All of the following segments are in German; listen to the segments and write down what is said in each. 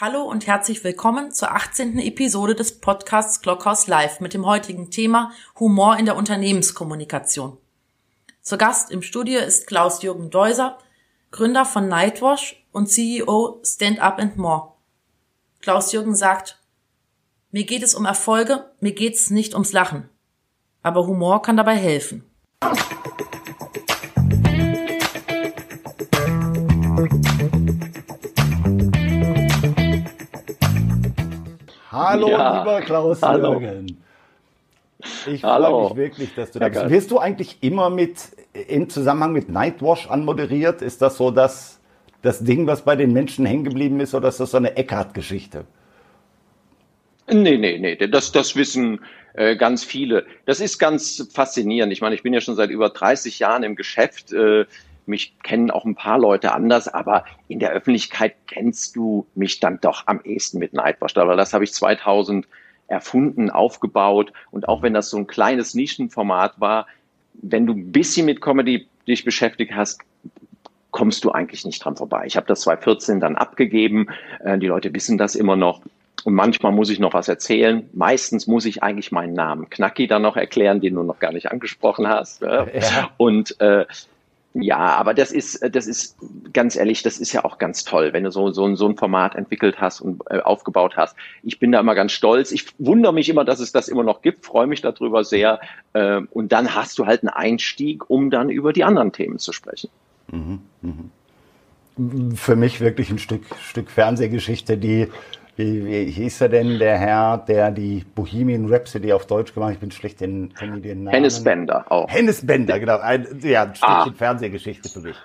Hallo und herzlich willkommen zur 18. Episode des Podcasts Glockhaus Live mit dem heutigen Thema Humor in der Unternehmenskommunikation. Zu Gast im Studio ist Klaus-Jürgen Deuser, Gründer von Nightwash und CEO Stand Up and More. Klaus-Jürgen sagt, mir geht es um Erfolge, mir geht es nicht ums Lachen. Aber Humor kann dabei helfen. Hallo, ja. lieber Klaus Hallo. Jürgen. Ich freue mich wirklich, dass du da bist. Wirst du eigentlich immer mit im Zusammenhang mit Nightwash anmoderiert? Ist das so das, das Ding, was bei den Menschen hängen geblieben ist, oder ist das so eine Eckhart-Geschichte? Nee, nee, nee, das, das wissen äh, ganz viele. Das ist ganz faszinierend. Ich meine, ich bin ja schon seit über 30 Jahren im Geschäft. Äh, mich kennen auch ein paar Leute anders, aber in der Öffentlichkeit kennst du mich dann doch am ehesten mit Nightwash. Weil das habe ich 2000 erfunden, aufgebaut. Und auch wenn das so ein kleines Nischenformat war, wenn du ein bisschen mit Comedy dich beschäftigt hast, kommst du eigentlich nicht dran vorbei. Ich habe das 2014 dann abgegeben. Äh, die Leute wissen das immer noch. Und manchmal muss ich noch was erzählen. Meistens muss ich eigentlich meinen Namen Knacki dann noch erklären, den du noch gar nicht angesprochen hast. Ja. Und äh, ja, aber das ist, das ist ganz ehrlich, das ist ja auch ganz toll, wenn du so, so, so ein Format entwickelt hast und äh, aufgebaut hast. Ich bin da immer ganz stolz. Ich wundere mich immer, dass es das immer noch gibt, freue mich darüber sehr. Äh, und dann hast du halt einen Einstieg, um dann über die anderen Themen zu sprechen. Mhm, mh. Für mich wirklich ein Stück, Stück Fernsehgeschichte, die wie, wie hieß er denn, der Herr, der die Bohemian Rhapsody auf Deutsch gemacht hat? Ich bin schlecht in den Namen. Hennes Bender auch. Hennes Bender, genau. Ein, ja, ein Stückchen ah. Fernsehgeschichte für mich.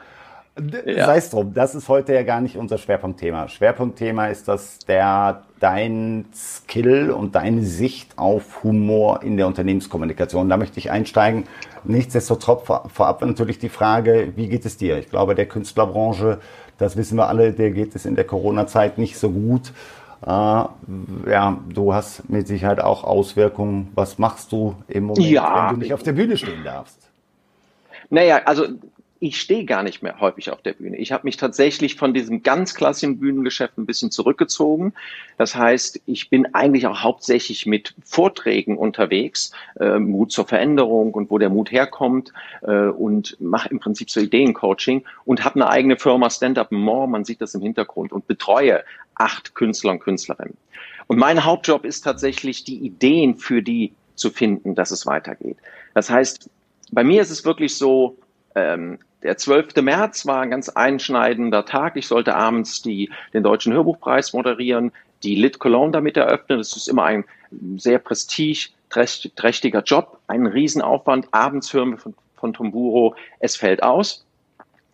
Ja. Sei es drum, das ist heute ja gar nicht unser Schwerpunktthema. Schwerpunktthema ist, dass der dein Skill und deine Sicht auf Humor in der Unternehmenskommunikation. Da möchte ich einsteigen. Nichtsdestotrotz vorab natürlich die Frage, wie geht es dir? Ich glaube, der Künstlerbranche, das wissen wir alle, der geht es in der Corona-Zeit nicht so gut. Äh, ja, du hast mit Sicherheit auch Auswirkungen. Was machst du im Moment, ja. wenn du nicht auf der Bühne stehen darfst? Naja, also ich stehe gar nicht mehr häufig auf der Bühne. Ich habe mich tatsächlich von diesem ganz klassischen Bühnengeschäft ein bisschen zurückgezogen. Das heißt, ich bin eigentlich auch hauptsächlich mit Vorträgen unterwegs, äh, Mut zur Veränderung und wo der Mut herkommt äh, und mache im Prinzip so Ideencoaching und habe eine eigene Firma Stand Up More, man sieht das im Hintergrund und betreue acht Künstler und Künstlerinnen. Und mein Hauptjob ist tatsächlich, die Ideen für die zu finden, dass es weitergeht. Das heißt, bei mir ist es wirklich so, ähm, der 12. März war ein ganz einschneidender Tag. Ich sollte abends die, den Deutschen Hörbuchpreis moderieren, die Lit Cologne damit eröffnen. Das ist immer ein sehr prestigeträchtiger Job, ein Riesenaufwand. Abends hören wir von, von Tomburo, es fällt aus.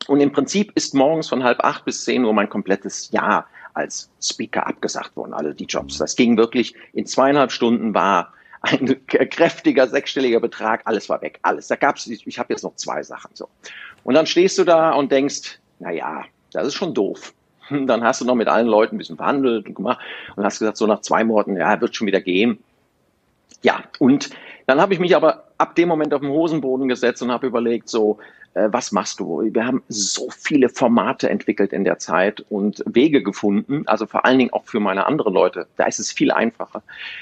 Und im Prinzip ist morgens von halb acht bis zehn Uhr mein komplettes Jahr als Speaker abgesagt worden, alle die Jobs. Das ging wirklich in zweieinhalb Stunden war ein kräftiger sechsstelliger Betrag, alles war weg, alles. Da gab's, ich, ich habe jetzt noch zwei Sachen so. Und dann stehst du da und denkst, na ja, das ist schon doof. Dann hast du noch mit allen Leuten ein bisschen verhandelt und gemacht und hast gesagt, so nach zwei Monaten, ja, wird schon wieder gehen. Ja, und dann habe ich mich aber ab dem Moment auf den Hosenboden gesetzt und habe überlegt, so, was machst du? Wir haben so viele Formate entwickelt in der Zeit und Wege gefunden, also vor allen Dingen auch für meine anderen Leute, da ist es viel einfacher,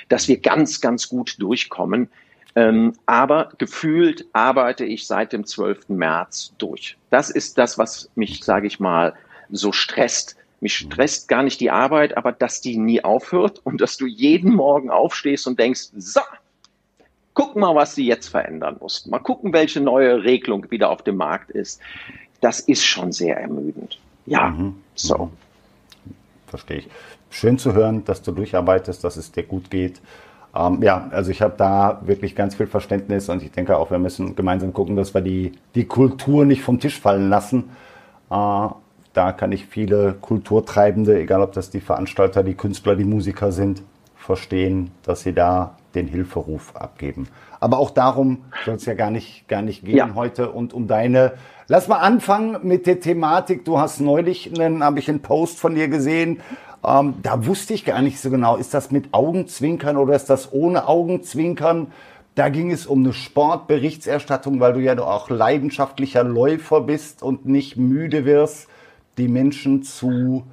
dass wir ganz, ganz gut durchkommen. Ähm, aber gefühlt arbeite ich seit dem 12. März durch. Das ist das, was mich, sage ich mal, so stresst. Mich stresst gar nicht die Arbeit, aber dass die nie aufhört und dass du jeden Morgen aufstehst und denkst, so, guck mal, was sie jetzt verändern muss. Mal gucken, welche neue Regelung wieder auf dem Markt ist. Das ist schon sehr ermüdend. Ja, mhm. so. Verstehe ich. Schön zu hören, dass du durcharbeitest, dass es dir gut geht. Ähm, ja, also ich habe da wirklich ganz viel Verständnis und ich denke auch, wir müssen gemeinsam gucken, dass wir die, die Kultur nicht vom Tisch fallen lassen. Äh, da kann ich viele Kulturtreibende, egal ob das die Veranstalter, die Künstler, die Musiker sind, verstehen, dass sie da den Hilferuf abgeben. Aber auch darum soll es ja gar nicht, gar nicht gehen ja. heute und um deine. Lass mal anfangen mit der Thematik. Du hast neulich einen, habe ich einen Post von dir gesehen, ähm, da wusste ich gar nicht so genau, ist das mit Augenzwinkern oder ist das ohne Augenzwinkern? Da ging es um eine Sportberichterstattung, weil du ja auch leidenschaftlicher Läufer bist und nicht müde wirst, die Menschen zu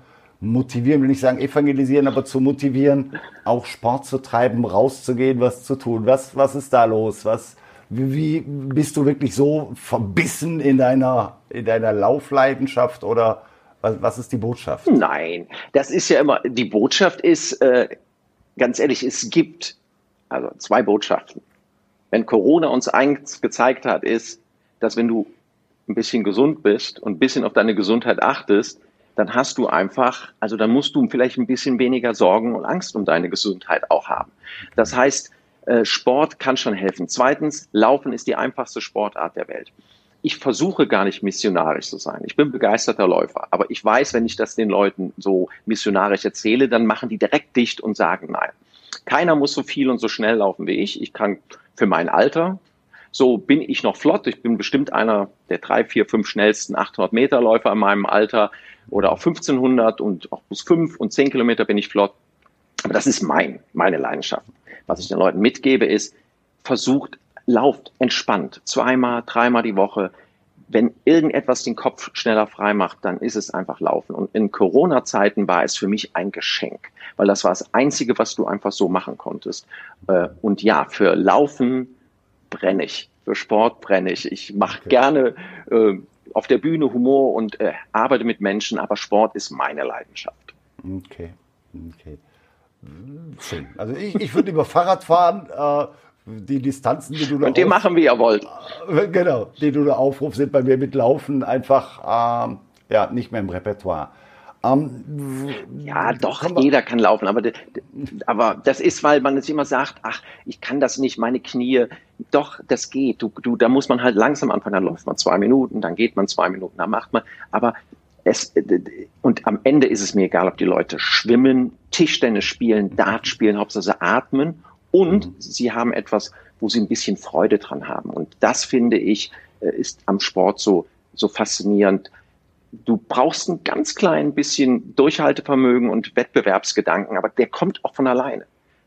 motivieren, will nicht sagen evangelisieren, aber zu motivieren, auch Sport zu treiben, rauszugehen, was zu tun? Was, was ist da los? Was, wie, wie bist du wirklich so verbissen in deiner, in deiner Laufleidenschaft oder was, was ist die Botschaft? Nein, das ist ja immer, die Botschaft ist, äh, ganz ehrlich, es gibt also zwei Botschaften. Wenn Corona uns eins gezeigt hat, ist, dass wenn du ein bisschen gesund bist und ein bisschen auf deine Gesundheit achtest, dann hast du einfach, also dann musst du vielleicht ein bisschen weniger Sorgen und Angst um deine Gesundheit auch haben. Das heißt, äh, Sport kann schon helfen. Zweitens, Laufen ist die einfachste Sportart der Welt. Ich versuche gar nicht missionarisch zu sein. Ich bin begeisterter Läufer, aber ich weiß, wenn ich das den Leuten so missionarisch erzähle, dann machen die direkt dicht und sagen nein. Keiner muss so viel und so schnell laufen wie ich. Ich kann für mein Alter, so bin ich noch flott. Ich bin bestimmt einer der drei, vier, fünf schnellsten 800 Meter Läufer in meinem Alter oder auch 1500 und auch bis fünf und zehn Kilometer bin ich flott. Aber das ist mein, meine Leidenschaft. Was ich den Leuten mitgebe ist, versucht, lauft entspannt. Zweimal, dreimal die Woche. Wenn irgendetwas den Kopf schneller frei macht, dann ist es einfach Laufen. Und in Corona-Zeiten war es für mich ein Geschenk, weil das war das Einzige, was du einfach so machen konntest. Äh, und ja, für Laufen brenne ich. Für Sport brenne ich. Ich mache okay. gerne äh, auf der Bühne Humor und äh, arbeite mit Menschen, aber Sport ist meine Leidenschaft. Okay, okay. Schön. Also ich, ich würde über Fahrrad fahren, äh, die Distanzen, die du da Und die machen, wie ihr wollt. Äh, genau, die du da aufrufst, sind bei mir mit Laufen einfach ähm, ja, nicht mehr im Repertoire. Ähm, ja, doch, jeder kann laufen, aber, aber das ist, weil man jetzt immer sagt, ach, ich kann das nicht, meine Knie. Doch, das geht. Du, du, da muss man halt langsam anfangen, dann läuft man zwei Minuten, dann geht man zwei Minuten, dann macht man. Aber es, und am Ende ist es mir egal, ob die Leute schwimmen, Tischtennis spielen, Dart spielen, Hauptsache atmen und mhm. sie haben etwas, wo sie ein bisschen Freude dran haben. Und das finde ich, äh, ist am Sport so, so faszinierend du brauchst ein ganz klein bisschen Durchhaltevermögen und Wettbewerbsgedanken, aber der kommt auch von alleine.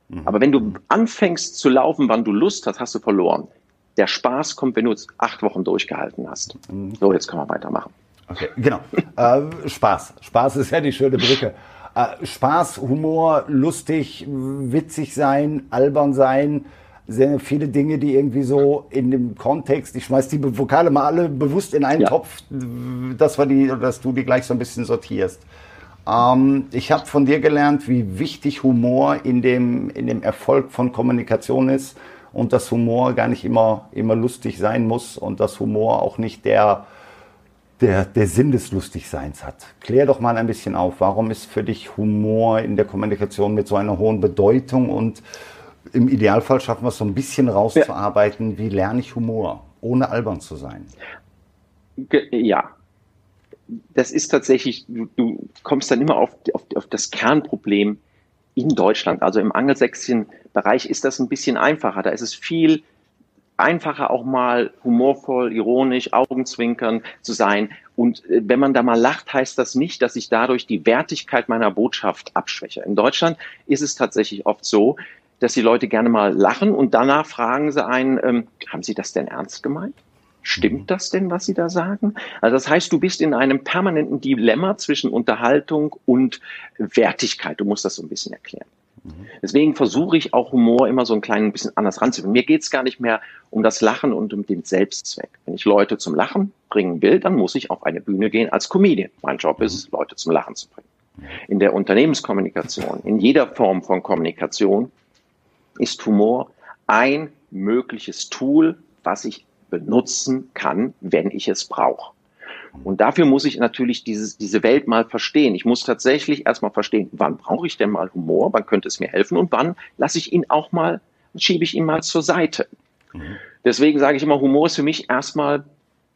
Mhm. Aber wenn du anfängst zu laufen, wann du Lust hast, hast du verloren. Der Spaß kommt, wenn du es acht Wochen durchgehalten hast. Mhm. So, jetzt können wir weitermachen. Okay, genau. äh, Spaß. Spaß ist ja die schöne Brücke. Äh, Spaß, Humor, lustig, witzig sein, albern sein, sehr viele Dinge, die irgendwie so in dem Kontext, ich schmeiß die Vokale mal alle bewusst in einen ja. Topf, dass, wir die, dass du die gleich so ein bisschen sortierst. Ähm, ich habe von dir gelernt, wie wichtig Humor in dem, in dem Erfolg von Kommunikation ist und dass Humor gar nicht immer, immer lustig sein muss und dass Humor auch nicht der, der, der Sinn des Lustigseins hat. Klär doch mal ein bisschen auf, warum ist für dich Humor in der Kommunikation mit so einer hohen Bedeutung und im Idealfall schaffen wir es so ein bisschen rauszuarbeiten, ja. wie lerne ich Humor, ohne albern zu sein. Ja, das ist tatsächlich, du, du kommst dann immer auf, auf, auf, das Kernproblem in Deutschland. Also im angelsächsischen Bereich ist das ein bisschen einfacher. Da ist es viel einfacher auch mal humorvoll, ironisch, Augenzwinkern zu sein. Und äh, wenn man da mal lacht, heißt das nicht, dass ich dadurch die Wertigkeit meiner Botschaft abschwäche. In Deutschland ist es tatsächlich oft so, dass die Leute gerne mal lachen und danach fragen sie einen, ähm, haben Sie das denn ernst gemeint? Stimmt mhm. das denn, was Sie da sagen? Also das heißt, du bist in einem permanenten Dilemma zwischen Unterhaltung und Wertigkeit. Du musst das so ein bisschen erklären. Mhm. Deswegen versuche ich auch Humor immer so ein klein bisschen anders ranzuführen. Mir geht es gar nicht mehr um das Lachen und um den Selbstzweck. Wenn ich Leute zum Lachen bringen will, dann muss ich auf eine Bühne gehen als Comedian. Mein Job ist es, mhm. Leute zum Lachen zu bringen. In der Unternehmenskommunikation, in jeder Form von Kommunikation ist Humor ein mögliches Tool, was ich benutzen kann, wenn ich es brauche. Und dafür muss ich natürlich dieses, diese Welt mal verstehen. Ich muss tatsächlich erstmal verstehen, wann brauche ich denn mal Humor, wann könnte es mir helfen und wann lasse ich ihn auch mal, schiebe ich ihn mal zur Seite. Mhm. Deswegen sage ich immer, Humor ist für mich erstmal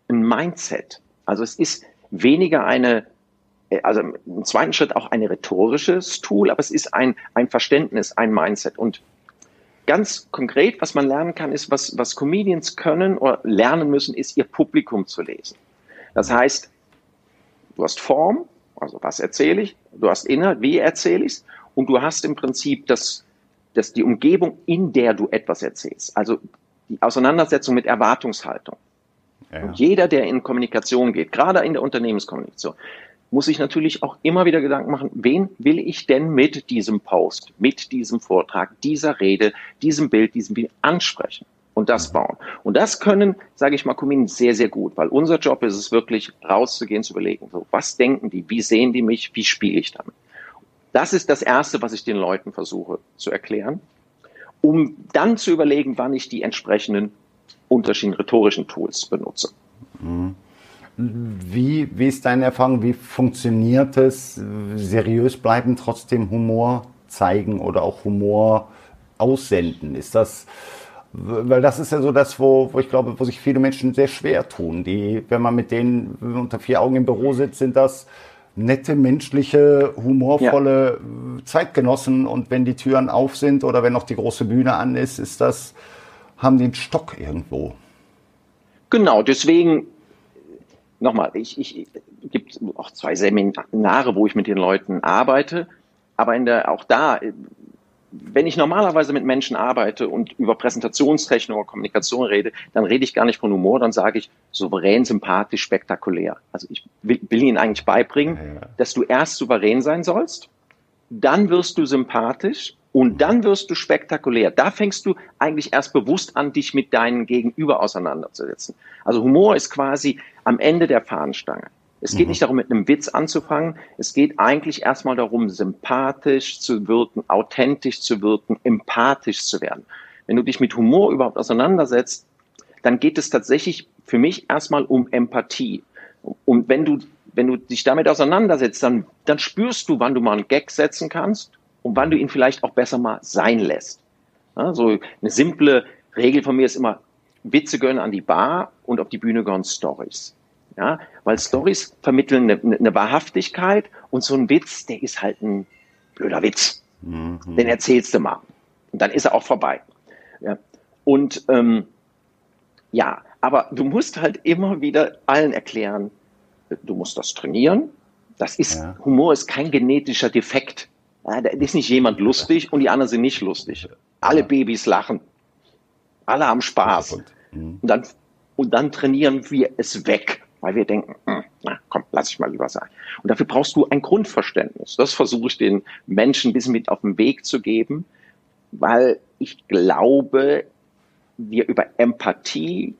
ein Mindset. Also es ist weniger eine, also im zweiten Schritt auch ein rhetorisches Tool, aber es ist ein, ein Verständnis, ein Mindset. Und ganz konkret, was man lernen kann, ist, was, was Comedians können oder lernen müssen, ist ihr Publikum zu lesen. Das heißt, du hast Form, also was erzähle ich, du hast Inhalt, wie erzähle ich es, und du hast im Prinzip das, das, die Umgebung, in der du etwas erzählst. Also die Auseinandersetzung mit Erwartungshaltung. Ja. Und jeder, der in Kommunikation geht, gerade in der Unternehmenskommunikation, muss ich natürlich auch immer wieder Gedanken machen, wen will ich denn mit diesem Post, mit diesem Vortrag, dieser Rede, diesem Bild, diesem Video ansprechen und das bauen. Und das können, sage ich mal, Kommunen sehr, sehr gut, weil unser Job ist es wirklich, rauszugehen, zu überlegen, so, was denken die, wie sehen die mich, wie spiele ich damit. Das ist das Erste, was ich den Leuten versuche zu erklären, um dann zu überlegen, wann ich die entsprechenden unterschiedlichen rhetorischen Tools benutze. Mhm. Wie, wie ist deine Erfahrung? Wie funktioniert es? Seriös bleiben, trotzdem Humor zeigen oder auch Humor aussenden? Ist das, weil das ist ja so das, wo, wo ich glaube, wo sich viele Menschen sehr schwer tun. Die, wenn man mit denen unter vier Augen im Büro sitzt, sind das nette, menschliche, humorvolle ja. Zeitgenossen. Und wenn die Türen auf sind oder wenn noch die große Bühne an ist, ist das, haben die einen Stock irgendwo. Genau, deswegen nochmal, ich, ich gibt auch zwei Seminare, wo ich mit den Leuten arbeite, aber in der, auch da, wenn ich normalerweise mit Menschen arbeite und über Präsentationstechnik oder Kommunikation rede, dann rede ich gar nicht von Humor, dann sage ich souverän, sympathisch, spektakulär. Also ich will, will ihnen eigentlich beibringen, ja. dass du erst souverän sein sollst, dann wirst du sympathisch und dann wirst du spektakulär. Da fängst du eigentlich erst bewusst an, dich mit deinen Gegenüber auseinanderzusetzen. Also Humor ist quasi am Ende der Fahnenstange. Es geht mhm. nicht darum, mit einem Witz anzufangen. Es geht eigentlich erstmal darum, sympathisch zu wirken, authentisch zu wirken, empathisch zu werden. Wenn du dich mit Humor überhaupt auseinandersetzt, dann geht es tatsächlich für mich erstmal um Empathie. Und wenn du, wenn du dich damit auseinandersetzt, dann, dann spürst du, wann du mal einen Gag setzen kannst und wann du ihn vielleicht auch besser mal sein lässt. Ja, so eine simple Regel von mir ist immer, Witze gönnen an die Bar und auf die Bühne gehören Stories. Ja, weil Stories vermitteln eine, eine, Wahrhaftigkeit und so ein Witz, der ist halt ein blöder Witz. Mhm. Den erzählst du mal. Und dann ist er auch vorbei. Ja. Und ähm, ja, aber du musst halt immer wieder allen erklären, du musst das trainieren. Das ist, ja. Humor ist kein genetischer Defekt. Ja, da ist nicht jemand lustig und die anderen sind nicht lustig. Alle Babys lachen. Alle haben Spaß. Mhm. Und dann, und dann trainieren wir es weg, weil wir denken, hm, na komm, lass ich mal lieber sein. Und dafür brauchst du ein Grundverständnis. Das versuche ich den Menschen ein bisschen mit auf den Weg zu geben, weil ich glaube, wir über Empathie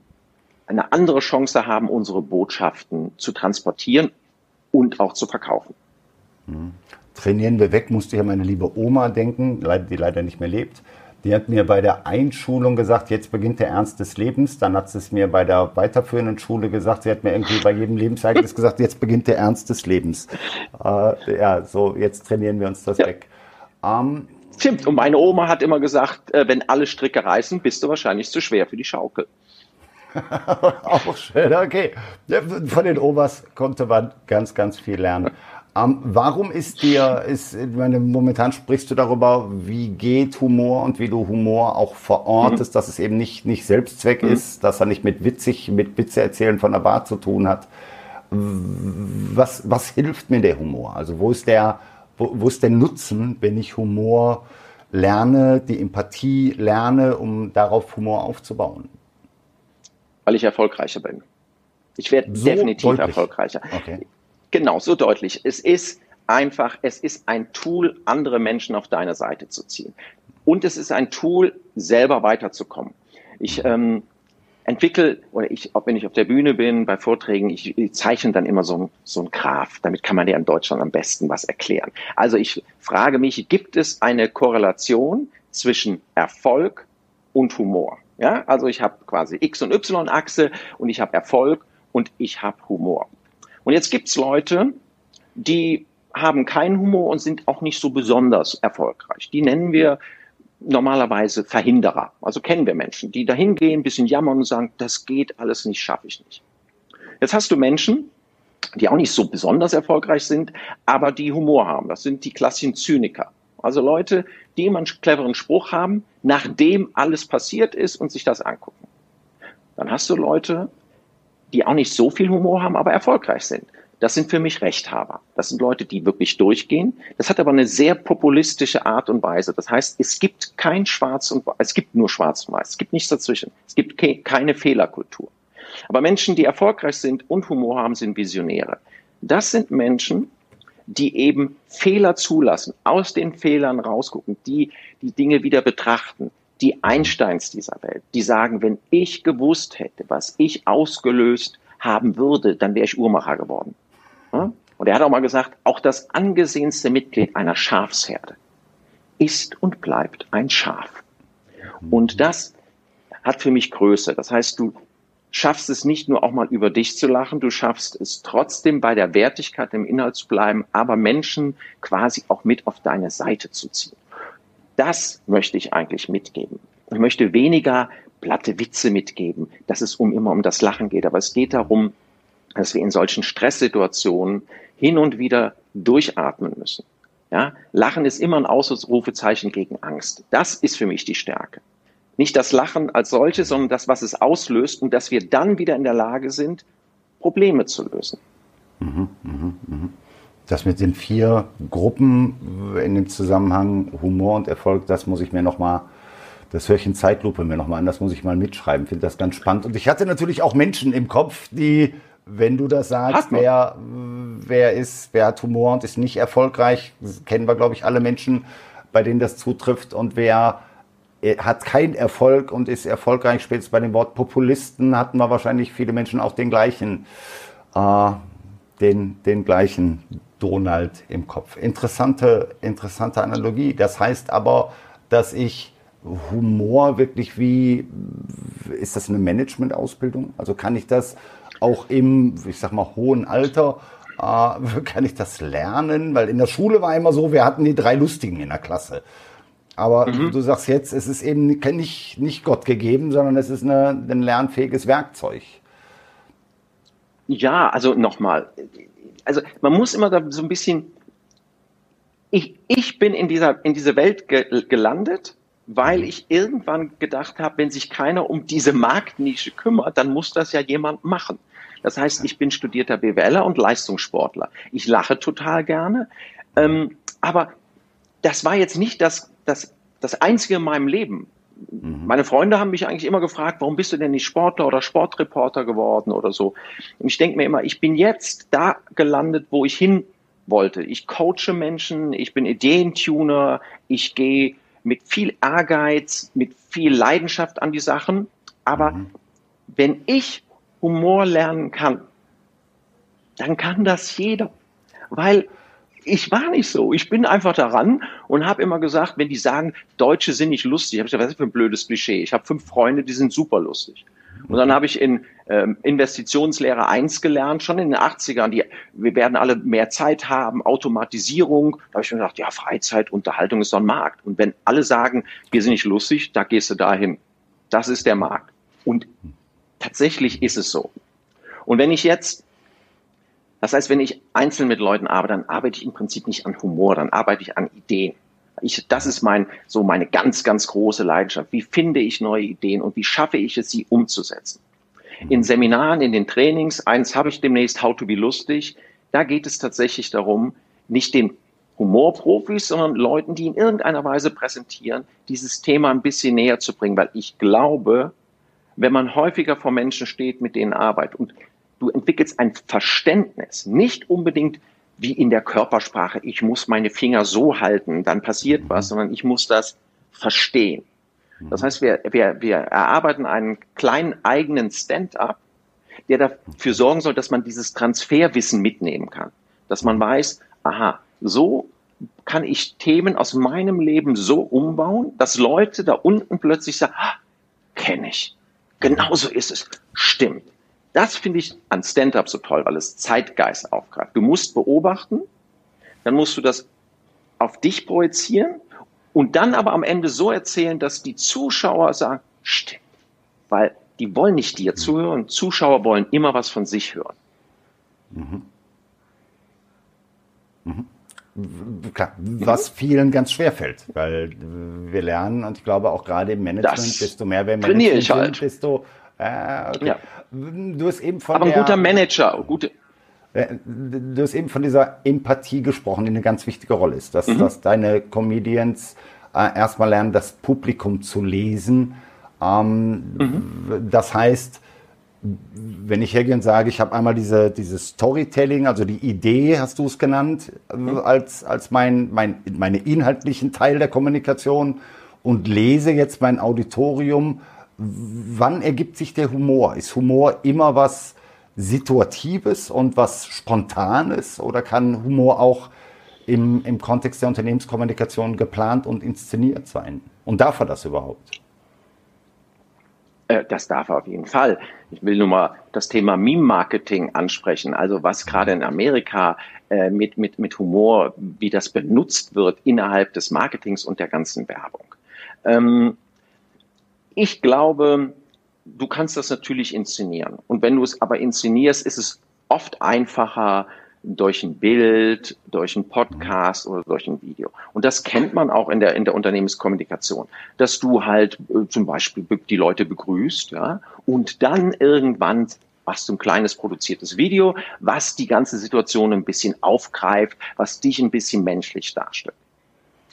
eine andere Chance haben, unsere Botschaften zu transportieren und auch zu verkaufen. Mhm trainieren wir weg, musste ich an meine liebe Oma denken, die leider nicht mehr lebt. Die hat mir bei der Einschulung gesagt, jetzt beginnt der Ernst des Lebens. Dann hat sie es mir bei der weiterführenden Schule gesagt. Sie hat mir irgendwie bei jedem Lebensereignis gesagt, jetzt beginnt der Ernst des Lebens. Äh, ja, so, jetzt trainieren wir uns das ja. weg. Ähm, Stimmt. Und meine Oma hat immer gesagt, äh, wenn alle Stricke reißen, bist du wahrscheinlich zu schwer für die Schaukel. Auch schön, okay. Von den Omas konnte man ganz, ganz viel lernen. Ähm, warum ist dir, ist, meine, momentan sprichst du darüber, wie geht Humor und wie du Humor auch verortest, mhm. dass es eben nicht, nicht Selbstzweck mhm. ist, dass er nicht mit witzig, mit Witze erzählen von der Bar zu tun hat. Was, was hilft mir der Humor? Also wo ist der, wo, wo ist der Nutzen, wenn ich Humor lerne, die Empathie lerne, um darauf Humor aufzubauen? Weil ich erfolgreicher bin. Ich werde so definitiv deutlich. erfolgreicher. Okay. Genau, so deutlich. Es ist einfach, es ist ein Tool, andere Menschen auf deine Seite zu ziehen. Und es ist ein Tool, selber weiterzukommen. Ich ähm, entwickle, oder ich, auch wenn ich auf der Bühne bin, bei Vorträgen, ich, ich zeichne dann immer so, so ein Graph. Damit kann man ja in Deutschland am besten was erklären. Also ich frage mich, gibt es eine Korrelation zwischen Erfolg und Humor? Ja, also ich habe quasi X- und Y-Achse und ich habe Erfolg und ich habe Humor. Und jetzt gibt's Leute, die haben keinen Humor und sind auch nicht so besonders erfolgreich. Die nennen wir normalerweise Verhinderer. Also kennen wir Menschen, die dahin gehen, ein bisschen jammern und sagen, das geht alles nicht, schaffe ich nicht. Jetzt hast du Menschen, die auch nicht so besonders erfolgreich sind, aber die Humor haben. Das sind die klassischen Zyniker. Also Leute, die immer einen cleveren Spruch haben, nachdem alles passiert ist und sich das angucken. Dann hast du Leute, die auch nicht so viel Humor haben, aber erfolgreich sind. Das sind für mich Rechthaber. Das sind Leute, die wirklich durchgehen. Das hat aber eine sehr populistische Art und Weise. Das heißt, es gibt kein Schwarz und Weiß. Es gibt nur Schwarz und Weiß. Es gibt nichts dazwischen. Es gibt ke keine Fehlerkultur. Aber Menschen, die erfolgreich sind und Humor haben, sind Visionäre. Das sind Menschen, die eben Fehler zulassen, aus den Fehlern rausgucken, die die Dinge wieder betrachten, die Einsteins dieser Welt, die sagen, wenn ich gewusst hätte, was ich ausgelöst haben würde, dann wäre ich Uhrmacher geworden. Und er hat auch mal gesagt, auch das angesehenste Mitglied einer Schafsherde ist und bleibt ein Schaf. Und das hat für mich Größe. Das heißt, du schaffst es nicht nur auch mal über dich zu lachen, du schaffst es trotzdem bei der Wertigkeit im Inhalt zu bleiben, aber Menschen quasi auch mit auf deine Seite zu ziehen. Das möchte ich eigentlich mitgeben. Ich möchte weniger platte Witze mitgeben, dass es um immer um das Lachen geht, aber es geht darum, dass wir in solchen Stresssituationen hin und wieder durchatmen müssen. Ja, Lachen ist immer ein Ausrufezeichen gegen Angst. Das ist für mich die Stärke. Nicht das Lachen als solches, sondern das, was es auslöst und dass wir dann wieder in der Lage sind, Probleme zu lösen. Mhm, mh, mh. Das mit den vier Gruppen in dem Zusammenhang Humor und Erfolg, das muss ich mir nochmal, das höre ich in Zeitlupe mir nochmal an, das muss ich mal mitschreiben, finde das ganz spannend. Und ich hatte natürlich auch Menschen im Kopf, die, wenn du das sagst, wer, wer ist, wer hat Humor und ist nicht erfolgreich, kennen wir, glaube ich, alle Menschen, bei denen das zutrifft und wer hat keinen Erfolg und ist erfolgreich. Spätestens bei dem Wort Populisten hatten wir wahrscheinlich viele Menschen auch den gleichen, äh, den, den gleichen Donald im Kopf. Interessante, interessante Analogie. Das heißt aber, dass ich Humor wirklich wie, ist das eine Management-Ausbildung? Also kann ich das auch im, ich sag mal, hohen Alter, äh, kann ich das lernen? Weil in der Schule war immer so, wir hatten die drei Lustigen in der Klasse. Aber mhm. du sagst jetzt, es ist eben nicht, nicht Gott gegeben, sondern es ist eine, ein lernfähiges Werkzeug. Ja, also nochmal. Also man muss immer da so ein bisschen. Ich, ich bin in dieser, in diese Welt ge gelandet, weil mhm. ich irgendwann gedacht habe, wenn sich keiner um diese Marktnische kümmert, dann muss das ja jemand machen. Das heißt, ich bin studierter BWLer und Leistungssportler. Ich lache total gerne. Ähm, aber das war jetzt nicht das das, das Einzige in meinem Leben. Mhm. Meine Freunde haben mich eigentlich immer gefragt, warum bist du denn nicht Sportler oder Sportreporter geworden oder so. Und ich denke mir immer, ich bin jetzt da gelandet, wo ich hin wollte. Ich coache Menschen, ich bin Ideentuner, ich gehe mit viel Ehrgeiz, mit viel Leidenschaft an die Sachen. Aber mhm. wenn ich Humor lernen kann, dann kann das jeder. Weil ich war nicht so. Ich bin einfach daran und habe immer gesagt, wenn die sagen, Deutsche sind nicht lustig, habe ich gesagt, was ist für ein blödes Klischee? Ich habe fünf Freunde, die sind super lustig. Und dann habe ich in ähm, Investitionslehre 1 gelernt, schon in den 80ern, die, wir werden alle mehr Zeit haben, Automatisierung. Da habe ich mir gedacht, ja, Freizeit, Unterhaltung ist doch ein Markt. Und wenn alle sagen, wir sind nicht lustig, da gehst du dahin. Das ist der Markt. Und tatsächlich ist es so. Und wenn ich jetzt das heißt, wenn ich einzeln mit Leuten arbeite, dann arbeite ich im Prinzip nicht an Humor, dann arbeite ich an Ideen. Ich, das ist mein, so meine ganz, ganz große Leidenschaft. Wie finde ich neue Ideen und wie schaffe ich es, sie umzusetzen? In Seminaren, in den Trainings, eins habe ich demnächst, How to be lustig, da geht es tatsächlich darum, nicht den Humorprofis, sondern Leuten, die in irgendeiner Weise präsentieren, dieses Thema ein bisschen näher zu bringen, weil ich glaube, wenn man häufiger vor Menschen steht, mit denen arbeitet und du entwickelst ein Verständnis, nicht unbedingt wie in der Körpersprache, ich muss meine Finger so halten, dann passiert was, mhm. sondern ich muss das verstehen. Das mhm. heißt, wir, wir, wir erarbeiten einen kleinen eigenen Stand-up, der dafür sorgen soll, dass man dieses Transferwissen mitnehmen kann. Dass man weiß, aha, so kann ich Themen aus meinem Leben so umbauen, dass Leute da unten plötzlich sagen, ah, kenne ich. Genauso ist es. Stimmt. Das finde ich an Stand-up so toll, weil es Zeitgeist aufgreift. Du musst beobachten, dann musst du das auf dich projizieren und dann aber am Ende so erzählen, dass die Zuschauer sagen, stimmt, weil die wollen nicht dir zuhören, Zuschauer wollen immer was von sich hören. Mhm. Mhm. Klar, was vielen ganz schwer fällt, weil wir lernen und ich glaube auch gerade im Management, das desto mehr wir Management sind, halt. desto äh, okay. ja. Du hast eben von Aber ein der, guter Manager, gute. Äh, du hast eben von dieser Empathie gesprochen, die eine ganz wichtige Rolle ist, dass, mhm. dass deine Comedians äh, erstmal lernen, das Publikum zu lesen. Ähm, mhm. Das heißt, wenn ich hergehe und sage, ich habe einmal diese, dieses Storytelling, also die Idee, hast du es genannt, mhm. als, als mein, mein, meine inhaltlichen Teil der Kommunikation und lese jetzt mein Auditorium, wann ergibt sich der Humor? Ist Humor immer was Situatives und was Spontanes oder kann Humor auch im, im Kontext der Unternehmenskommunikation geplant und inszeniert sein? Und darf er das überhaupt? Äh, das darf er auf jeden Fall. Ich will nur mal das Thema Meme-Marketing ansprechen. Also was gerade in Amerika äh, mit, mit, mit Humor, wie das benutzt wird innerhalb des Marketings und der ganzen Werbung. Ähm, ich glaube, du kannst das natürlich inszenieren. Und wenn du es aber inszenierst, ist es oft einfacher, durch ein Bild, durch ein Podcast oder durch ein Video. Und das kennt man auch in der, in der Unternehmenskommunikation, dass du halt äh, zum Beispiel die Leute begrüßt, ja, und dann irgendwann machst du ein kleines produziertes Video, was die ganze Situation ein bisschen aufgreift, was dich ein bisschen menschlich darstellt.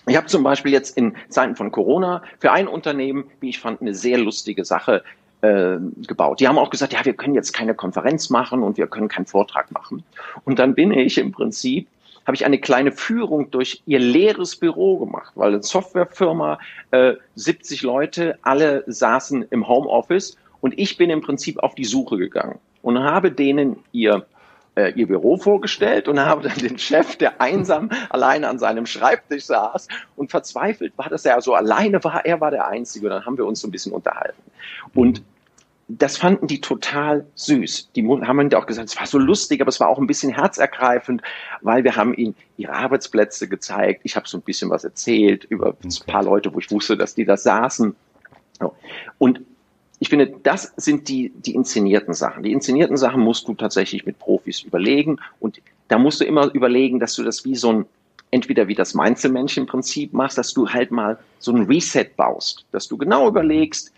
Ich habe zum Beispiel jetzt in Zeiten von Corona für ein Unternehmen, wie ich fand, eine sehr lustige Sache äh, gebaut. Die haben auch gesagt, ja, wir können jetzt keine Konferenz machen und wir können keinen Vortrag machen. Und dann bin ich im Prinzip habe ich eine kleine Führung durch ihr leeres Büro gemacht, weil eine Softwarefirma, äh, 70 Leute, alle saßen im Homeoffice und ich bin im Prinzip auf die Suche gegangen und habe denen ihr äh, ihr Büro vorgestellt und habe dann den Chef, der einsam alleine an seinem Schreibtisch saß und verzweifelt war, dass er so alleine war. Er war der Einzige. Und dann haben wir uns so ein bisschen unterhalten. Und das fanden die total süß. Die haben mir auch gesagt, es war so lustig, aber es war auch ein bisschen herzergreifend, weil wir haben ihnen ihre Arbeitsplätze gezeigt. Ich habe so ein bisschen was erzählt über ein paar Leute, wo ich wusste, dass die da saßen. Und ich finde, das sind die, die inszenierten Sachen. Die inszenierten Sachen musst du tatsächlich mit Profis überlegen. Und da musst du immer überlegen, dass du das wie so ein, entweder wie das Mainzelmännchen-Prinzip machst, dass du halt mal so ein Reset baust, dass du genau überlegst,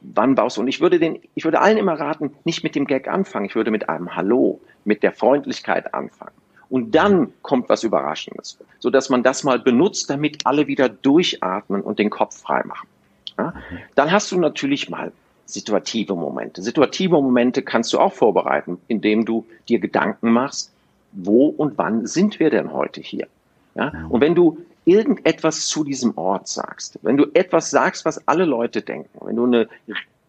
wann baust du. Und ich würde den, ich würde allen immer raten, nicht mit dem Gag anfangen. Ich würde mit einem Hallo, mit der Freundlichkeit anfangen. Und dann kommt was Überraschendes, so dass man das mal benutzt, damit alle wieder durchatmen und den Kopf frei machen. Ja? Dann hast du natürlich mal situative Momente. Situative Momente kannst du auch vorbereiten, indem du dir Gedanken machst, wo und wann sind wir denn heute hier? Ja? Und wenn du irgendetwas zu diesem Ort sagst, wenn du etwas sagst, was alle Leute denken, wenn du eine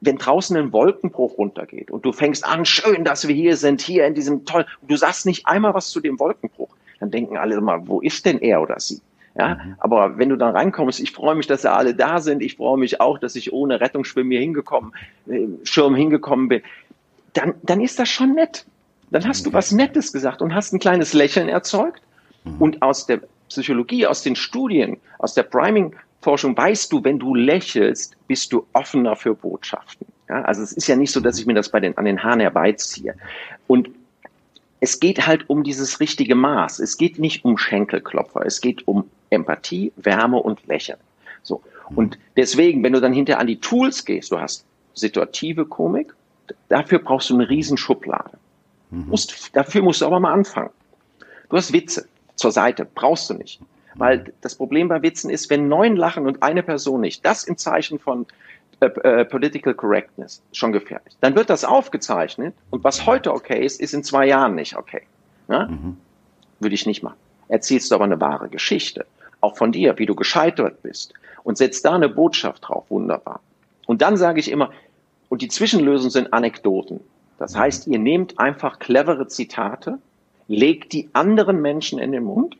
wenn draußen ein Wolkenbruch runtergeht und du fängst an, schön, dass wir hier sind, hier in diesem tollen, du sagst nicht einmal was zu dem Wolkenbruch, dann denken alle immer, wo ist denn er oder sie? Ja, mhm. aber wenn du dann reinkommst, ich freue mich, dass alle da sind, ich freue mich auch, dass ich ohne Rettungsschwimmen hier hingekommen, äh, Schirm hingekommen bin, dann, dann ist das schon nett. Dann hast du was Nettes gesagt und hast ein kleines Lächeln erzeugt. Mhm. Und aus der Psychologie, aus den Studien, aus der Priming-Forschung weißt du, wenn du lächelst, bist du offener für Botschaften. Ja, also es ist ja nicht so, dass ich mir das bei den, an den Haaren herbeiziehe. Und es geht halt um dieses richtige Maß. Es geht nicht um Schenkelklopfer. Es geht um Empathie, Wärme und Lächeln. So. Und deswegen, wenn du dann hinterher an die Tools gehst, du hast situative Komik, dafür brauchst du eine Riesenschublade. Mhm. Musst, dafür musst du aber mal anfangen. Du hast Witze zur Seite, brauchst du nicht. Weil das Problem bei Witzen ist, wenn neun lachen und eine Person nicht, das im Zeichen von äh, äh, Political Correctness schon gefährlich. Dann wird das aufgezeichnet und was heute okay ist, ist in zwei Jahren nicht okay. Mhm. Würde ich nicht machen. Erzählst du aber eine wahre Geschichte, auch von dir, wie du gescheitert bist und setzt da eine Botschaft drauf, wunderbar. Und dann sage ich immer, und die Zwischenlösungen sind Anekdoten. Das heißt, ihr nehmt einfach clevere Zitate, legt die anderen Menschen in den Mund,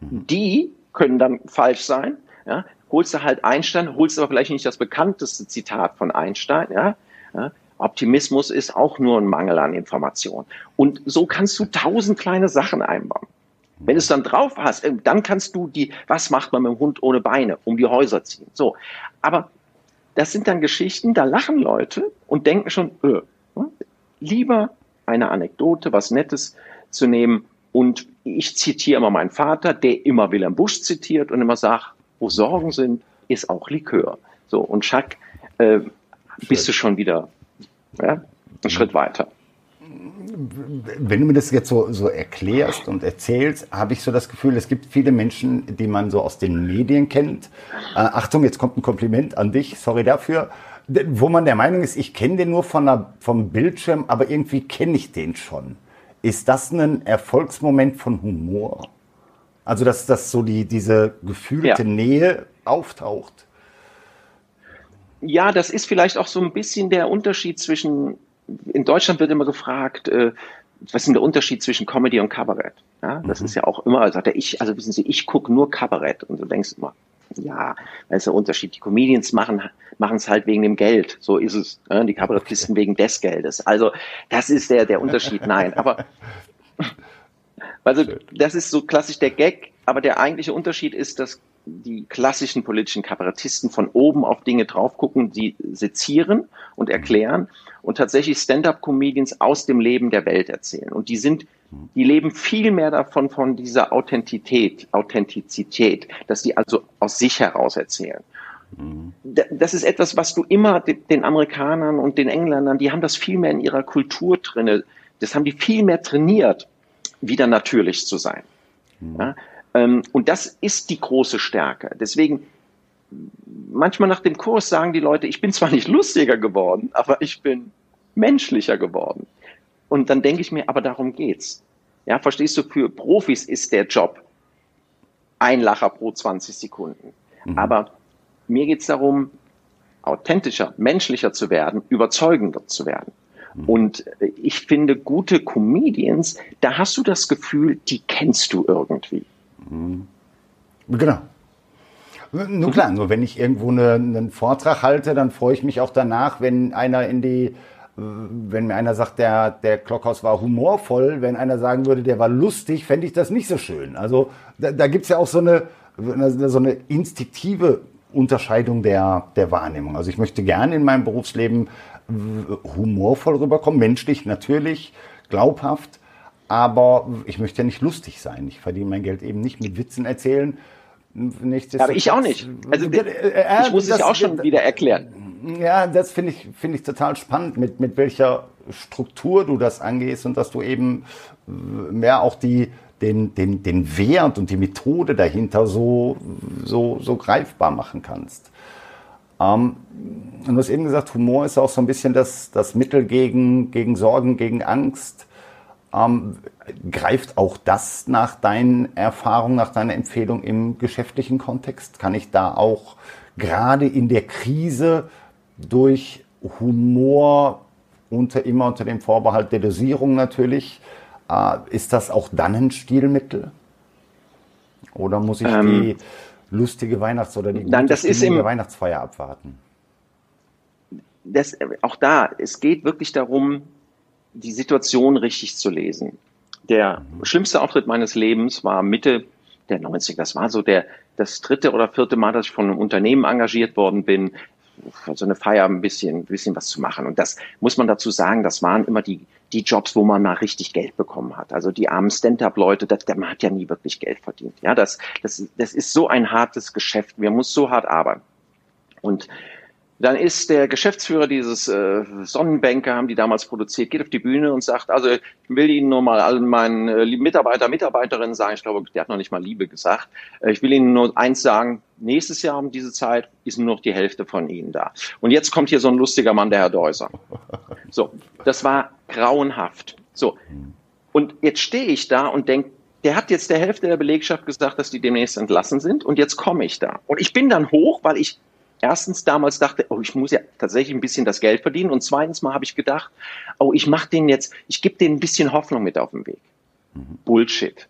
die können dann falsch sein, ja, holst du halt Einstein, holst aber vielleicht nicht das bekannteste Zitat von Einstein, ja, ja Optimismus ist auch nur ein Mangel an Information. Und so kannst du tausend kleine Sachen einbauen. Wenn du es dann drauf hast, äh, dann kannst du die, was macht man mit dem Hund ohne Beine, um die Häuser ziehen. So. Aber das sind dann Geschichten, da lachen Leute und denken schon, öh, lieber eine Anekdote, was Nettes zu nehmen. Und ich zitiere immer meinen Vater, der immer Wilhelm Busch zitiert und immer sagt, wo Sorgen sind, ist auch Likör. So, und Schack, äh, bist du schon wieder ja, einen mhm. Schritt weiter wenn du mir das jetzt so, so erklärst und erzählst, habe ich so das Gefühl, es gibt viele Menschen, die man so aus den Medien kennt. Äh, Achtung, jetzt kommt ein Kompliment an dich, sorry dafür. wo man der Meinung ist, ich kenne den nur von der, vom Bildschirm, aber irgendwie kenne ich den schon. Ist das ein Erfolgsmoment von Humor? Also, dass, dass so die, diese gefühlte ja. Nähe auftaucht? Ja, das ist vielleicht auch so ein bisschen der Unterschied zwischen, in Deutschland wird immer gefragt, äh, was ist denn der Unterschied zwischen Comedy und Kabarett? Ja, das mhm. ist ja auch immer, sagt er, ich, also wissen Sie, ich gucke nur Kabarett und du denkst immer, ja, da ist der Unterschied. Die Comedians machen machen es halt wegen dem Geld. So ist es. Ne? Die Kabarettisten wegen des Geldes. Also das ist der der Unterschied. Nein, aber also das ist so klassisch der Gag. Aber der eigentliche Unterschied ist, dass die klassischen politischen Kabarettisten von oben auf Dinge drauf gucken, die sezieren und erklären und tatsächlich Stand-up-Comedians aus dem Leben der Welt erzählen. Und die sind, die leben viel mehr davon, von dieser Authentität, Authentizität, dass die also aus sich heraus erzählen. Das ist etwas, was du immer den Amerikanern und den Engländern, die haben das viel mehr in ihrer Kultur drinne. Das haben die viel mehr trainiert, wieder natürlich zu sein. Ja? Ähm, und das ist die große Stärke. Deswegen, manchmal nach dem Kurs sagen die Leute, ich bin zwar nicht lustiger geworden, aber ich bin menschlicher geworden. Und dann denke ich mir, aber darum geht's. Ja, verstehst du, für Profis ist der Job ein Lacher pro 20 Sekunden. Mhm. Aber mir geht's darum, authentischer, menschlicher zu werden, überzeugender zu werden. Mhm. Und ich finde, gute Comedians, da hast du das Gefühl, die kennst du irgendwie. Mhm. Genau. Nur klar, nur wenn ich irgendwo eine, einen Vortrag halte, dann freue ich mich auch danach, wenn einer in die, wenn mir einer sagt, der, der Klockhaus war humorvoll, wenn einer sagen würde, der war lustig, fände ich das nicht so schön. Also da, da gibt es ja auch so eine, so eine instinktive Unterscheidung der, der Wahrnehmung. Also ich möchte gerne in meinem Berufsleben humorvoll rüberkommen, menschlich natürlich, glaubhaft, aber ich möchte ja nicht lustig sein. Ich verdiene mein Geld eben nicht mit Witzen erzählen. aber ich auch nicht. Also äh, äh, ich muss es ja auch schon wieder erklären. Ja, das finde ich, finde ich total spannend, mit, mit welcher Struktur du das angehst und dass du eben mehr auch die, den, den, den Wert und die Methode dahinter so, so, so greifbar machen kannst. Ähm, du hast eben gesagt, Humor ist auch so ein bisschen das, das Mittel gegen, gegen Sorgen, gegen Angst. Ähm, greift auch das nach deinen Erfahrungen, nach deiner Empfehlung im geschäftlichen Kontext? Kann ich da auch gerade in der Krise durch Humor unter immer unter dem Vorbehalt der Dosierung natürlich, äh, ist das auch dann ein Stilmittel? Oder muss ich ähm, die lustige Weihnachts- oder die nein, das ist im, Weihnachtsfeier abwarten? Das, auch da, es geht wirklich darum, die Situation richtig zu lesen. Der schlimmste Auftritt meines Lebens war Mitte der 90 Das war so der, das dritte oder vierte Mal, dass ich von einem Unternehmen engagiert worden bin, für so eine Feier ein bisschen, ein bisschen was zu machen. Und das muss man dazu sagen, das waren immer die, die Jobs, wo man mal richtig Geld bekommen hat. Also die armen Stand-up-Leute, man hat ja nie wirklich Geld verdient. Ja, das, das, das ist so ein hartes Geschäft. Man muss so hart arbeiten. Und dann ist der Geschäftsführer dieses äh, Sonnenbänke, haben die damals produziert, geht auf die Bühne und sagt, also ich will Ihnen nur mal allen meinen äh, Mitarbeiter, Mitarbeiterinnen sagen, ich glaube, der hat noch nicht mal Liebe gesagt, äh, ich will Ihnen nur eins sagen, nächstes Jahr um diese Zeit ist nur noch die Hälfte von Ihnen da. Und jetzt kommt hier so ein lustiger Mann, der Herr Deuser. So, das war grauenhaft. So, und jetzt stehe ich da und denke, der hat jetzt der Hälfte der Belegschaft gesagt, dass die demnächst entlassen sind und jetzt komme ich da. Und ich bin dann hoch, weil ich erstens damals dachte, oh, ich muss ja tatsächlich ein bisschen das Geld verdienen und zweitens mal habe ich gedacht, oh, ich mache den jetzt, ich gebe denen ein bisschen Hoffnung mit auf den Weg. Mhm. Bullshit.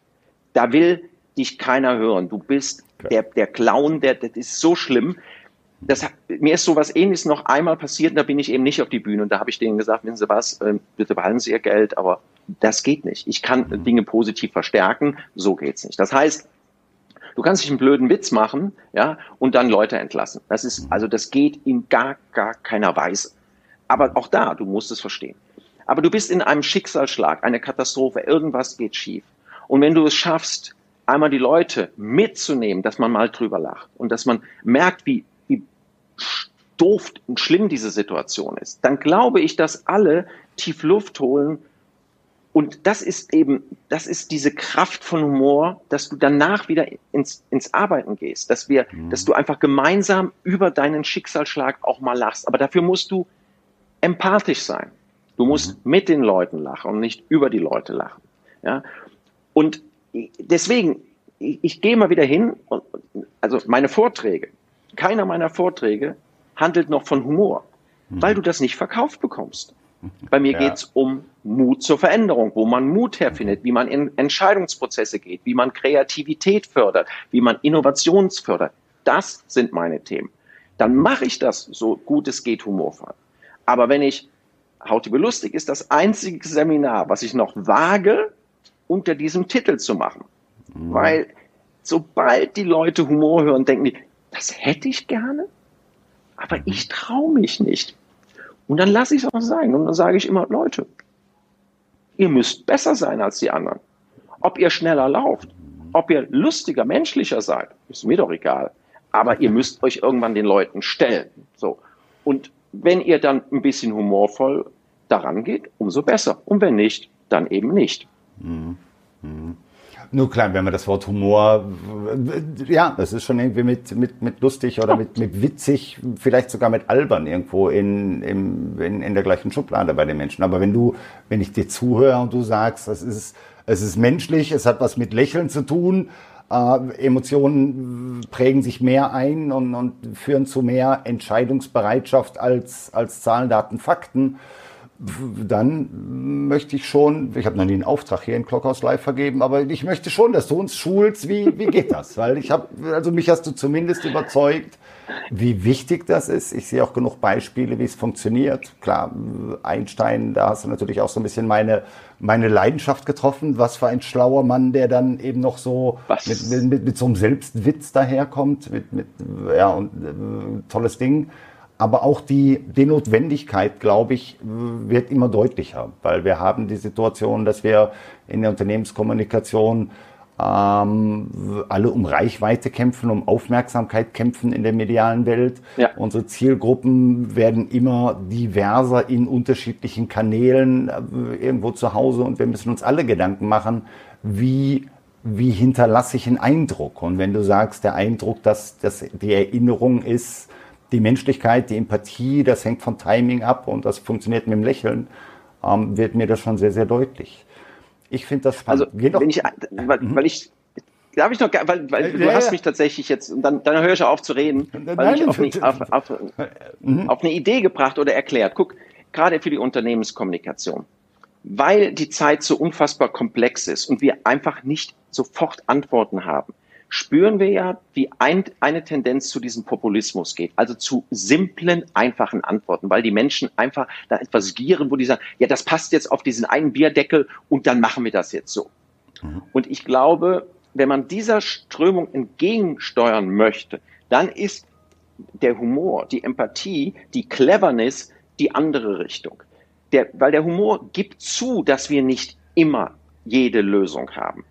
Da will dich keiner hören. Du bist okay. der, der Clown, der, das ist so schlimm. Das, mir ist sowas ähnliches noch einmal passiert und da bin ich eben nicht auf die Bühne und da habe ich denen gesagt, wissen Sie was, äh, bitte behalten Sie Ihr Geld, aber das geht nicht. Ich kann mhm. Dinge positiv verstärken, so geht's nicht. Das heißt, Du kannst dich einen blöden Witz machen, ja, und dann Leute entlassen. Das ist, also das geht in gar, gar keiner Weise. Aber auch da, du musst es verstehen. Aber du bist in einem Schicksalsschlag, eine Katastrophe, irgendwas geht schief. Und wenn du es schaffst, einmal die Leute mitzunehmen, dass man mal drüber lacht und dass man merkt, wie, wie doof und schlimm diese Situation ist, dann glaube ich, dass alle tief Luft holen Und das ist eben, das ist diese Kraft von Humor, dass du danach wieder ins, ins Arbeiten gehst, dass wir, mhm. dass du einfach gemeinsam über deinen Schicksalsschlag auch mal lachst. Aber dafür musst du empathisch sein. Du musst mhm. mit den Leuten lachen und nicht über die Leute lachen. Ja? Und deswegen, ich, ich gehe mal wieder hin und, also meine Vorträge, keiner meiner Vorträge handelt noch von Humor, mhm. weil du das nicht verkauft bekommst. Bei mir ja. geht's um Mut zur Veränderung, wo man Mut herfindet, wie man in Entscheidungsprozesse geht, wie man Kreativität fördert, wie man Innovations fördert. Das sind meine Themen. Dann mache ich das so gut es geht humorvoll. Aber wenn ich Hautübe lustig ist das einzige Seminar, was ich noch wage, unter diesem Titel zu machen. Mhm. Weil sobald die Leute Humor hören, denken die, das hätte ich gerne, aber ich traue mich nicht. Und dann lasse ich es auch sein. Und dann sage ich immer, Leute, ihr müsst besser sein als die anderen. Ob ihr schneller lauft, ob ihr lustiger, menschlicher seid, ist mir doch egal. Aber ihr müsst euch irgendwann den Leuten stellen. So. Und wenn ihr dann ein bisschen humorvoll daran geht, umso besser. Und wenn nicht, dann eben nicht. Mhm. Mhm. Nur klar, wenn man das Wort Humor, ja, das ist schon irgendwie mit, mit, mit lustig oder mit, mit witzig, vielleicht sogar mit albern irgendwo in, in, in, der gleichen Schublade bei den Menschen. Aber wenn du, wenn ich dir zuhöre und du sagst, es ist, es ist menschlich, es hat was mit Lächeln zu tun, äh, Emotionen prägen sich mehr ein und, und führen zu mehr Entscheidungsbereitschaft als, als Zahlen, Daten, Fakten dann möchte ich schon, ich habe noch nie einen Auftrag hier in Clockhouse Live vergeben, aber ich möchte schon, dass du uns schulst, wie, wie geht das? Weil ich habe, also mich hast du zumindest überzeugt, wie wichtig das ist. Ich sehe auch genug Beispiele, wie es funktioniert. Klar, Einstein, da hast du natürlich auch so ein bisschen meine, meine Leidenschaft getroffen. Was für ein schlauer Mann, der dann eben noch so mit, mit, mit, so einem Selbstwitz daherkommt, mit, mit ja, und äh, tolles Ding. Aber auch die, die Notwendigkeit, glaube ich, wird immer deutlicher, weil wir haben die Situation, dass wir in der Unternehmenskommunikation ähm, alle um Reichweite kämpfen, um Aufmerksamkeit kämpfen in der medialen Welt. Ja. Unsere Zielgruppen werden immer diverser in unterschiedlichen Kanälen äh, irgendwo zu Hause und wir müssen uns alle Gedanken machen, wie wie hinterlasse ich einen Eindruck? Und wenn du sagst, der Eindruck, dass, dass die Erinnerung ist, die Menschlichkeit, die Empathie, das hängt vom Timing ab und das funktioniert mit dem Lächeln, ähm, wird mir das schon sehr, sehr deutlich. Ich finde das spannend. Also, wenn ich, weil, mhm. weil ich Darf ich noch, weil, weil du ja, hast mich tatsächlich jetzt, dann, dann höre ich auf zu reden, weil Nein, ich auf, eine, auf, auf, mhm. auf eine Idee gebracht oder erklärt. Guck, gerade für die Unternehmenskommunikation, weil die Zeit so unfassbar komplex ist und wir einfach nicht sofort Antworten haben, spüren wir ja, wie ein, eine Tendenz zu diesem Populismus geht, also zu simplen, einfachen Antworten, weil die Menschen einfach da etwas gieren, wo die sagen, ja, das passt jetzt auf diesen einen Bierdeckel und dann machen wir das jetzt so. Mhm. Und ich glaube, wenn man dieser Strömung entgegensteuern möchte, dann ist der Humor, die Empathie, die Cleverness die andere Richtung. Der, weil der Humor gibt zu, dass wir nicht immer jede Lösung haben.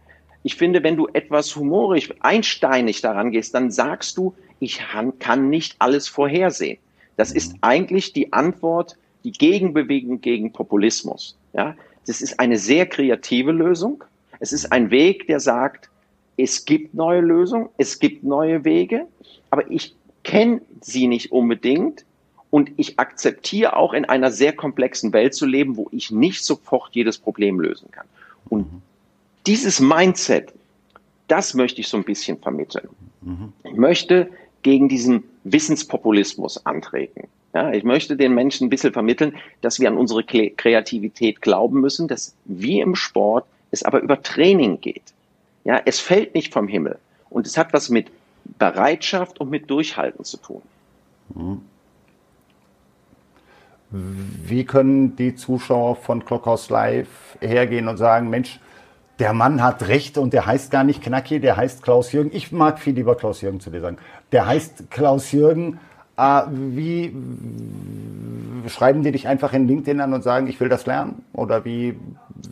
Ich finde, wenn du etwas humorisch, einsteinig daran gehst, dann sagst du, ich kann nicht alles vorhersehen. Das ist eigentlich die Antwort, die Gegenbewegung gegen Populismus. Ja, das ist eine sehr kreative Lösung. Es ist ein Weg, der sagt, es gibt neue Lösungen, es gibt neue Wege, aber ich kenne sie nicht unbedingt und ich akzeptiere auch in einer sehr komplexen Welt zu leben, wo ich nicht sofort jedes Problem lösen kann. Und mhm dieses Mindset, das möchte ich so ein bisschen vermitteln. Mhm. Ich möchte gegen diesen Wissenspopulismus antreten. Ja, ich möchte den Menschen ein bisschen vermitteln, dass wir an unsere Kreativität glauben müssen, dass wie im Sport es aber über Training geht. Ja, es fällt nicht vom Himmel. Und es hat was mit Bereitschaft und mit Durchhalten zu tun. Mhm. Wie können die Zuschauer von Clockhouse Live hergehen und sagen, Mensch, der Mann hat recht und der heißt gar nicht Knacki, der heißt Klaus Jürgen. Ich mag viel lieber Klaus Jürgen zu dir sagen. Der heißt Klaus Jürgen. Äh, wie schreiben die dich einfach in LinkedIn an und sagen, ich will das lernen? Oder wie?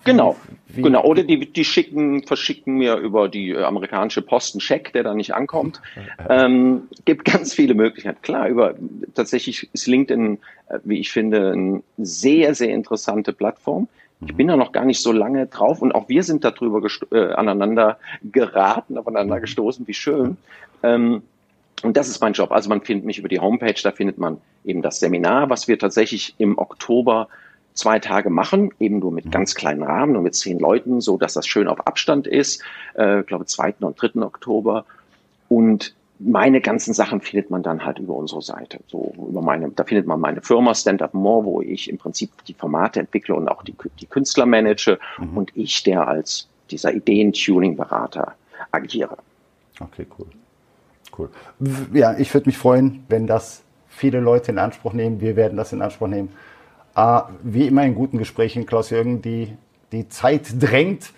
Genau, wie, genau. Oder die, die schicken, verschicken mir über die äh, amerikanische Post einen Scheck, der da nicht ankommt. ähm, gibt ganz viele Möglichkeiten. Klar, über tatsächlich ist LinkedIn, äh, wie ich finde, eine sehr, sehr interessante Plattform Ich bin da noch gar nicht so lange drauf und auch wir sind darüber äh, aneinander geraten, aufeinander mhm. gestoßen, wie schön. Ähm, und das ist mein Job. Also man findet mich über die Homepage, da findet man eben das Seminar, was wir tatsächlich im Oktober zwei Tage machen, eben nur mit mhm. ganz kleinen Rahmen, nur mit zehn Leuten, so dass das schön auf Abstand ist. Äh, ich glaube, 2. und 3. Oktober. Und meine ganzen Sachen findet man dann halt über unsere Seite. So über meine, da findet man meine Firma Stand Up More, wo ich im Prinzip die Formate entwickle und auch die, die Künstler manage mhm. und ich, der als dieser Ideen-Tuning-Berater agiere. Okay, cool. Cool. Ja, ich würde mich freuen, wenn das viele Leute in Anspruch nehmen. Wir werden das in Anspruch nehmen. Äh, wie immer in guten Gesprächen, Klaus-Jürgen, die, die Zeit drängt.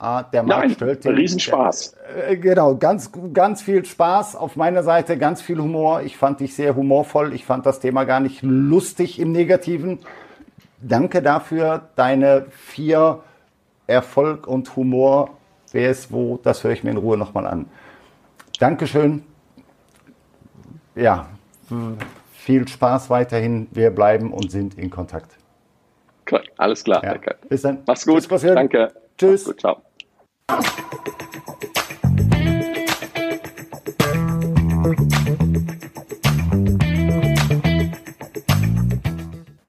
Äh, der Markt Nein, stellt den, Riesenspaß. Äh, genau, ganz, ganz viel Spaß auf meiner Seite, ganz viel Humor. Ich fand dich sehr humorvoll. Ich fand das Thema gar nicht lustig im Negativen. Danke dafür. Deine vier Erfolg und Humor, wer ist wo, das höre ich mir in Ruhe nochmal an. Dankeschön. Ja, viel Spaß weiterhin. Wir bleiben und sind in Kontakt. Alles klar, ja. danke. Bis dann. Mach's gut. Tschüss, danke. Tschüss. Gut, ciao.